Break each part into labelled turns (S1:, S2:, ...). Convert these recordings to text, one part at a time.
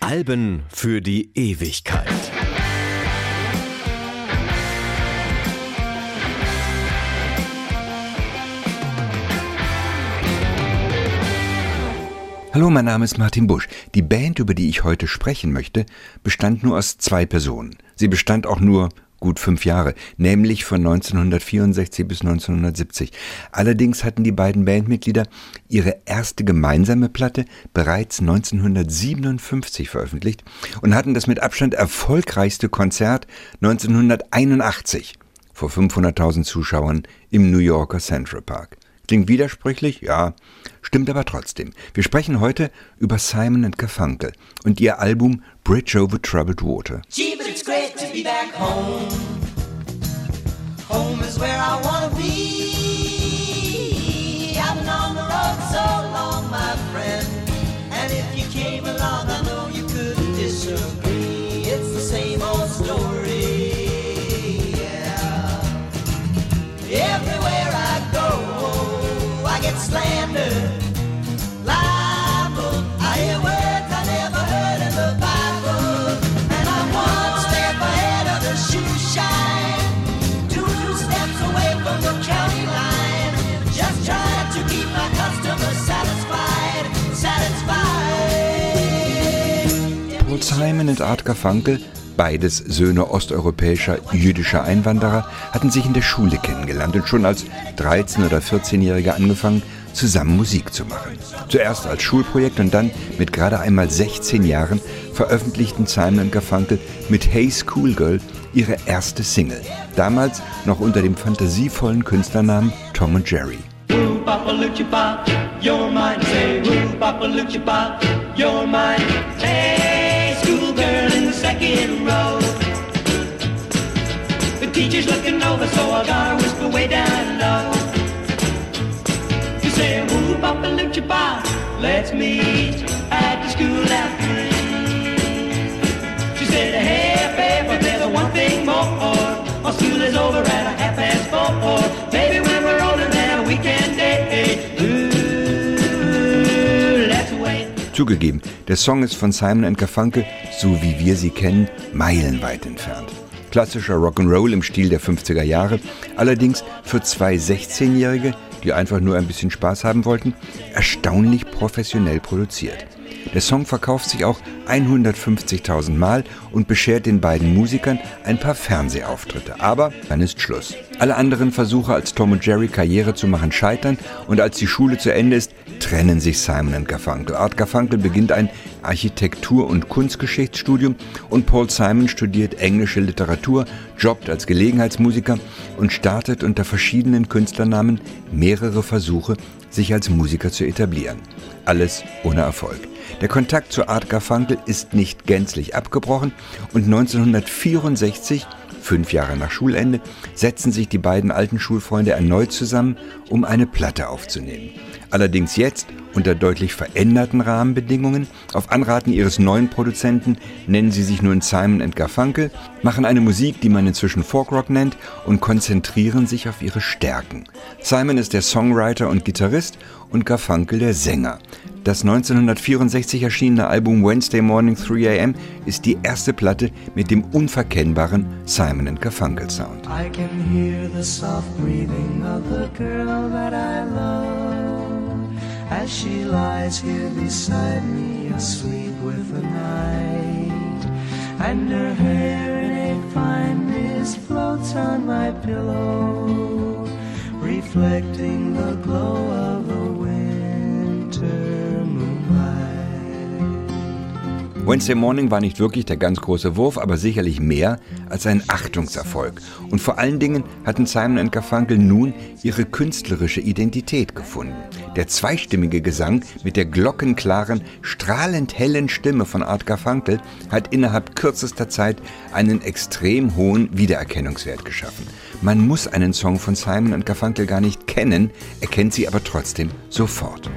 S1: Alben für die Ewigkeit.
S2: Hallo, mein Name ist Martin Busch. Die Band, über die ich heute sprechen möchte, bestand nur aus zwei Personen. Sie bestand auch nur gut fünf Jahre, nämlich von 1964 bis 1970. Allerdings hatten die beiden Bandmitglieder ihre erste gemeinsame Platte bereits 1957 veröffentlicht und hatten das mit Abstand erfolgreichste Konzert 1981 vor 500.000 Zuschauern im New Yorker Central Park. Klingt widersprüchlich? Ja, stimmt aber trotzdem. Wir sprechen heute über Simon Garfunkel und ihr Album Bridge Over Troubled Water. Gee, but it's great to be back home. Home is where I wanna be. I've been on the road so long, my friend. And if you came along, I know you couldn't disagree. Simon und Art Garfunkel, beides Söhne osteuropäischer jüdischer Einwanderer, hatten sich in der Schule kennengelernt und schon als 13- oder 14-Jährige angefangen, zusammen Musik zu machen. Zuerst als Schulprojekt und dann mit gerade einmal 16 Jahren veröffentlichten Simon und Garfunkel mit Hey Schoolgirl ihre erste Single. Damals noch unter dem fantasievollen Künstlernamen Tom und Jerry. You're mine. Say, Papa, you're mine. Hey second row. The teacher's looking over, so I gotta whisper way down low. You say, woo, papa, lucha, let's meet at the school after She said, hey, babe, but there's one thing more. Our school is over at a half past four. Zugegeben, der Song ist von Simon Garfunkel, so wie wir sie kennen, meilenweit entfernt. Klassischer Rock'n'Roll im Stil der 50er Jahre, allerdings für zwei 16-Jährige, die einfach nur ein bisschen Spaß haben wollten, erstaunlich professionell produziert. Der Song verkauft sich auch 150.000 Mal und beschert den beiden Musikern ein paar Fernsehauftritte. Aber dann ist Schluss. Alle anderen Versuche, als Tom und Jerry Karriere zu machen, scheitern und als die Schule zu Ende ist, trennen sich Simon und Garfunkel. Art Garfunkel beginnt ein Architektur- und Kunstgeschichtsstudium und Paul Simon studiert englische Literatur, jobbt als Gelegenheitsmusiker und startet unter verschiedenen Künstlernamen mehrere Versuche, sich als Musiker zu etablieren. Alles ohne Erfolg. Der Kontakt zu Art Garfunkel ist nicht gänzlich abgebrochen und 1964 Fünf Jahre nach Schulende setzen sich die beiden alten Schulfreunde erneut zusammen, um eine Platte aufzunehmen. Allerdings jetzt unter deutlich veränderten Rahmenbedingungen. Auf Anraten ihres neuen Produzenten nennen sie sich nun Simon Garfunkel, machen eine Musik, die man inzwischen Folkrock nennt und konzentrieren sich auf ihre Stärken. Simon ist der Songwriter und Gitarrist und Garfunkel der Sänger. Das 1964 erschienene Album Wednesday Morning 3 AM ist die erste Platte mit dem unverkennbaren Simon Garfunkel Sound. I can hear the soft breathing of the girl that I love as she lies here beside me asleep with the night and her hair in a fine mist floats on my pillow reflecting the glow of the Wednesday Morning war nicht wirklich der ganz große Wurf, aber sicherlich mehr als ein Achtungserfolg. Und vor allen Dingen hatten Simon Garfunkel nun ihre künstlerische Identität gefunden. Der zweistimmige Gesang mit der glockenklaren, strahlend hellen Stimme von Art Garfunkel hat innerhalb kürzester Zeit einen extrem hohen Wiedererkennungswert geschaffen. Man muss einen Song von Simon Garfunkel gar nicht kennen, erkennt sie aber trotzdem sofort.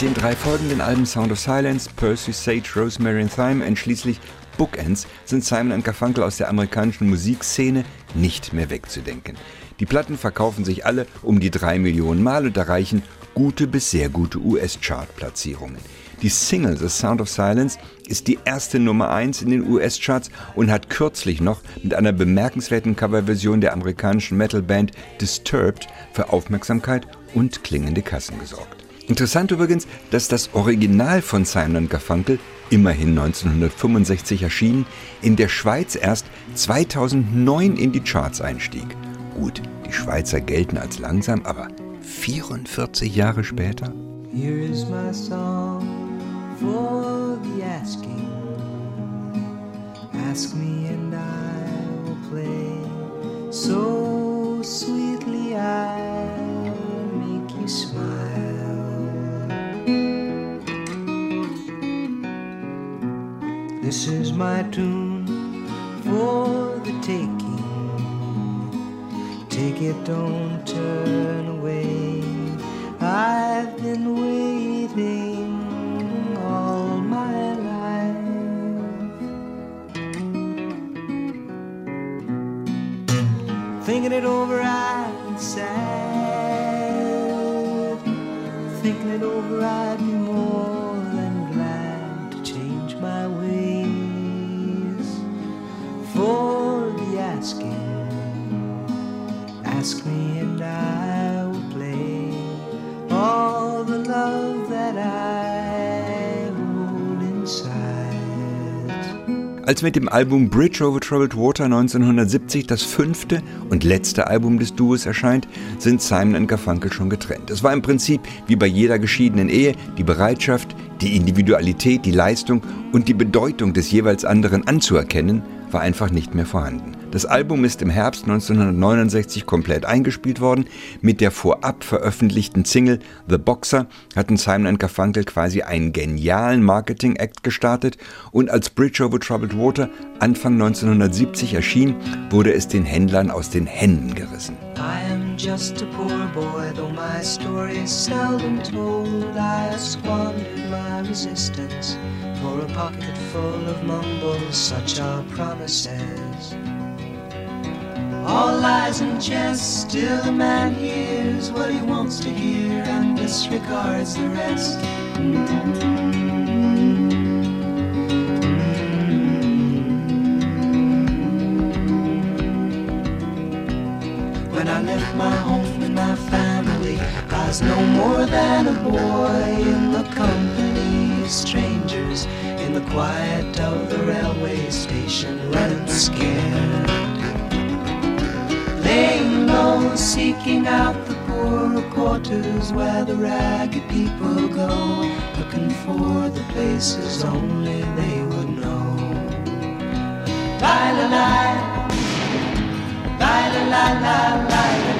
S2: Mit den drei folgenden Alben Sound of Silence, Percy Sage, Rosemary and Thyme und schließlich Bookends sind Simon Garfunkel aus der amerikanischen Musikszene nicht mehr wegzudenken. Die Platten verkaufen sich alle um die drei Millionen Mal und erreichen gute bis sehr gute US-Chart-Platzierungen. Die Single The Sound of Silence ist die erste Nummer 1 in den US-Charts und hat kürzlich noch mit einer bemerkenswerten Coverversion der amerikanischen Metalband Disturbed für Aufmerksamkeit und klingende Kassen gesorgt. Interessant übrigens, dass das Original von Simon Garfunkel, immerhin 1965 erschienen, in der Schweiz erst 2009 in die Charts einstieg. Gut, die Schweizer gelten als langsam, aber 44 Jahre später? Here is my song for the asking. Ask me and I will play so sweetly I'll This is my tune for the taking. Take it, don't turn away. I've been waiting all my life. Thinking it over, I'm sad. Thinking it over, I'd be more. Asking. Ask me and I will play all the love that I hold inside. Als mit dem Album Bridge over Troubled Water 1970 das fünfte und letzte Album des Duos erscheint, sind Simon Garfunkel schon getrennt. Es war im Prinzip wie bei jeder geschiedenen Ehe die Bereitschaft, die Individualität, die Leistung und die Bedeutung des jeweils anderen anzuerkennen war einfach nicht mehr vorhanden. Das Album ist im Herbst 1969 komplett eingespielt worden. Mit der vorab veröffentlichten Single The Boxer hatten Simon Garfunkel quasi einen genialen Marketing-Act gestartet und als Bridge over Troubled Water Anfang 1970 erschien, wurde es den Händlern aus den Händen gerissen. I am just a poor boy, though my story is seldom told. I have squandered my resistance for a pocket full of mumbles, such are promises. All lies and jest, still a man hears what he wants to hear and disregards the rest. My home and my family, I was no more than a boy in the company of strangers in the quiet of the railway station, running scared. Laying low, seeking out the poorer quarters where the ragged people go, looking for the places only they would know. La la la, la la la la la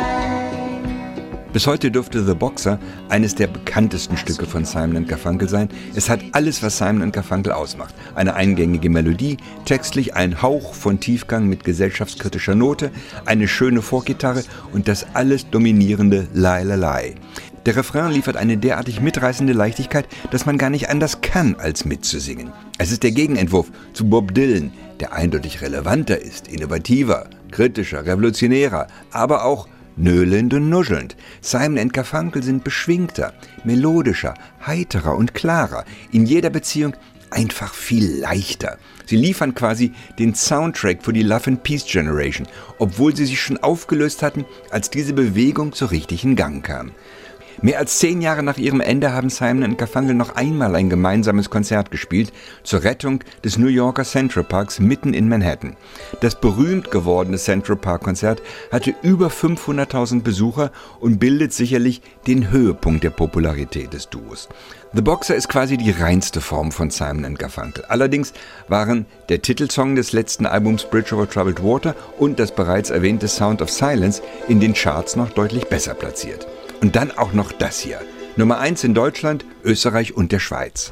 S2: bis heute dürfte The Boxer eines der bekanntesten Stücke von Simon Garfunkel sein. Es hat alles, was Simon Garfunkel ausmacht. Eine eingängige Melodie, textlich ein Hauch von Tiefgang mit gesellschaftskritischer Note, eine schöne Vorgitarre und das alles dominierende Lai La Lai. Der Refrain liefert eine derartig mitreißende Leichtigkeit, dass man gar nicht anders kann, als mitzusingen. Es ist der Gegenentwurf zu Bob Dylan, der eindeutig relevanter ist, innovativer, kritischer, revolutionärer, aber auch nöhlend und nuschelnd. Simon Garfunkel sind beschwingter, melodischer, heiterer und klarer, in jeder Beziehung einfach viel leichter. Sie liefern quasi den Soundtrack für die Love and Peace Generation, obwohl sie sich schon aufgelöst hatten, als diese Bewegung zu richtigen Gang kam. Mehr als zehn Jahre nach ihrem Ende haben Simon und Garfunkel noch einmal ein gemeinsames Konzert gespielt zur Rettung des New Yorker Central Parks mitten in Manhattan. Das berühmt gewordene Central Park Konzert hatte über 500.000 Besucher und bildet sicherlich den Höhepunkt der Popularität des Duos. The Boxer ist quasi die reinste Form von Simon Garfunkel. Allerdings waren der Titelsong des letzten Albums Bridge over Troubled Water und das bereits erwähnte Sound of Silence in den Charts noch deutlich besser platziert. Und dann auch noch das hier. Nummer 1 in Deutschland, Österreich und der Schweiz.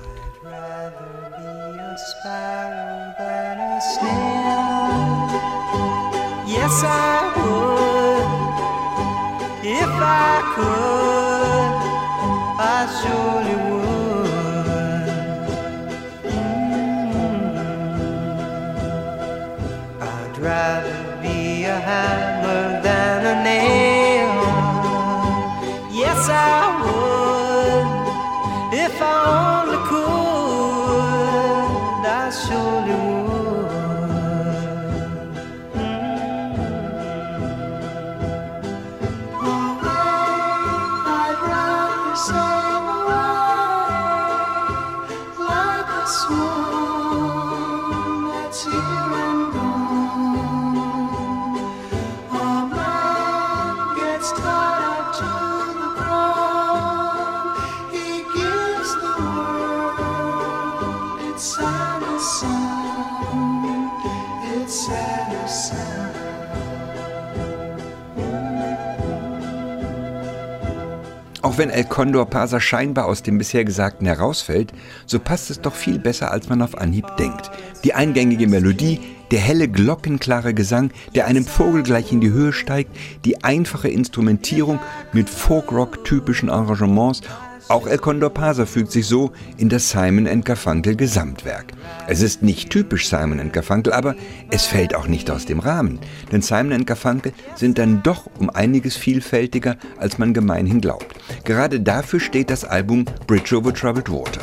S3: If I could, I surely
S2: wenn El Condor Pasa scheinbar aus dem bisher Gesagten herausfällt, so passt es doch viel besser, als man auf Anhieb denkt. Die eingängige Melodie, der helle, glockenklare Gesang, der einem Vogel gleich in die Höhe steigt, die einfache Instrumentierung mit Folk-Rock-typischen Arrangements auch El Condor Pasa fügt sich so in das Simon Garfunkel Gesamtwerk. Es ist nicht typisch Simon Garfunkel, aber es fällt auch nicht aus dem Rahmen. Denn Simon Garfunkel sind dann doch um einiges vielfältiger, als man gemeinhin glaubt. Gerade dafür steht das Album Bridge Over Troubled Water.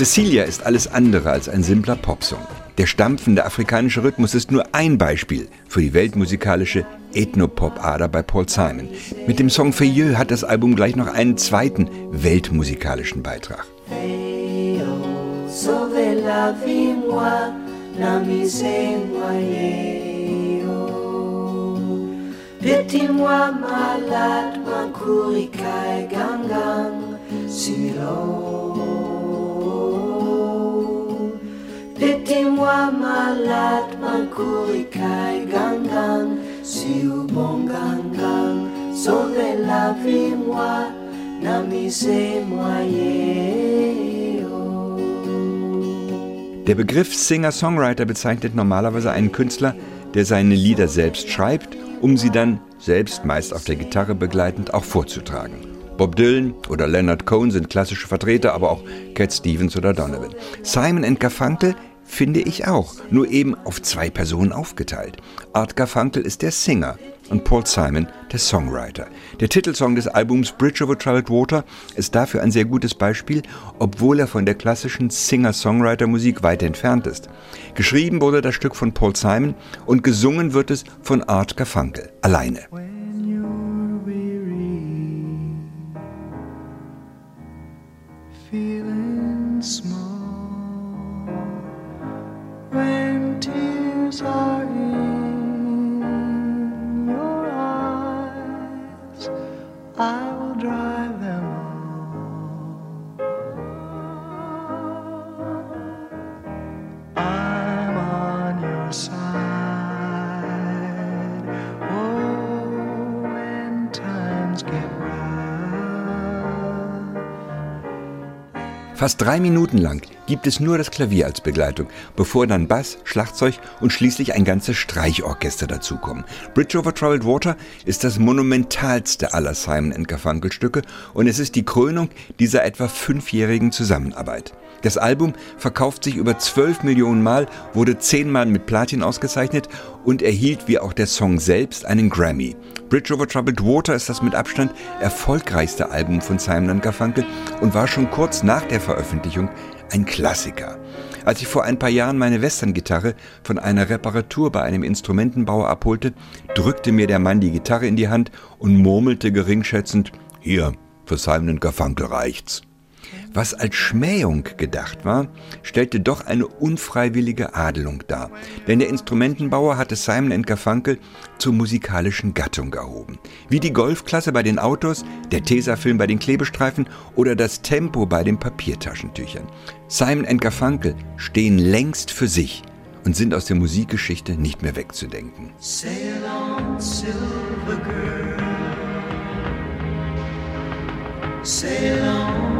S3: Cecilia
S2: ist alles andere als ein simpler Popsong. Der stampfende afrikanische Rhythmus ist nur ein Beispiel für die weltmusikalische Ethnopop-Ader bei Paul Simon. Mit dem Song Feuilleux hat das Album gleich noch einen zweiten weltmusikalischen Beitrag.
S3: Sauvez la vie, moi, n'amusez-moi, Pitié-moi, malade, ma kurikai gangang, similo. Pitié-moi, malade, ma kurikai gangang, si ou bon gangang. Sauvez la vie, moi, n'amusez-moi,
S2: Der Begriff Singer-Songwriter bezeichnet normalerweise einen Künstler, der seine Lieder selbst schreibt, um sie dann selbst meist auf der Gitarre begleitend auch vorzutragen. Bob Dylan oder Leonard Cohen sind klassische Vertreter, aber auch Cat Stevens oder Donovan. Simon Garfunkel finde ich auch, nur eben auf zwei Personen aufgeteilt. Art Garfunkel ist der Singer und Paul Simon der Songwriter. Der Titelsong des Albums Bridge Over Troubled Water ist dafür ein sehr gutes Beispiel, obwohl er von der klassischen Singer-Songwriter-Musik weit entfernt ist. Geschrieben wurde das Stück von Paul Simon und gesungen wird es von Art Garfunkel alleine. Fast drei Minuten lang gibt es nur das Klavier als Begleitung, bevor dann Bass, Schlagzeug und schließlich ein ganzes Streichorchester dazukommen. Bridge over Troubled Water ist das monumentalste aller Simon Garfunkel Stücke und es ist die Krönung dieser etwa fünfjährigen Zusammenarbeit. Das Album verkauft sich über 12 Millionen Mal, wurde zehnmal mit Platin ausgezeichnet und erhielt wie auch der Song selbst einen Grammy. Bridge over Troubled Water ist das mit Abstand erfolgreichste Album von Simon Garfunkel und war schon kurz nach der Veröffentlichung ein Klassiker. Als ich vor ein paar Jahren meine Western-Gitarre von einer Reparatur bei einem Instrumentenbauer abholte, drückte mir der Mann die Gitarre in die Hand und murmelte geringschätzend, hier, für Simon Garfunkel reicht's. Was als Schmähung gedacht war, stellte doch eine unfreiwillige Adelung dar. Denn der Instrumentenbauer hatte Simon Garfunkel zur musikalischen Gattung erhoben. Wie die Golfklasse bei den Autos, der Tesafilm bei den Klebestreifen oder das Tempo bei den Papiertaschentüchern. Simon Garfunkel stehen längst für sich und sind aus der Musikgeschichte nicht mehr wegzudenken.
S3: Sail on, silver girl. Sail on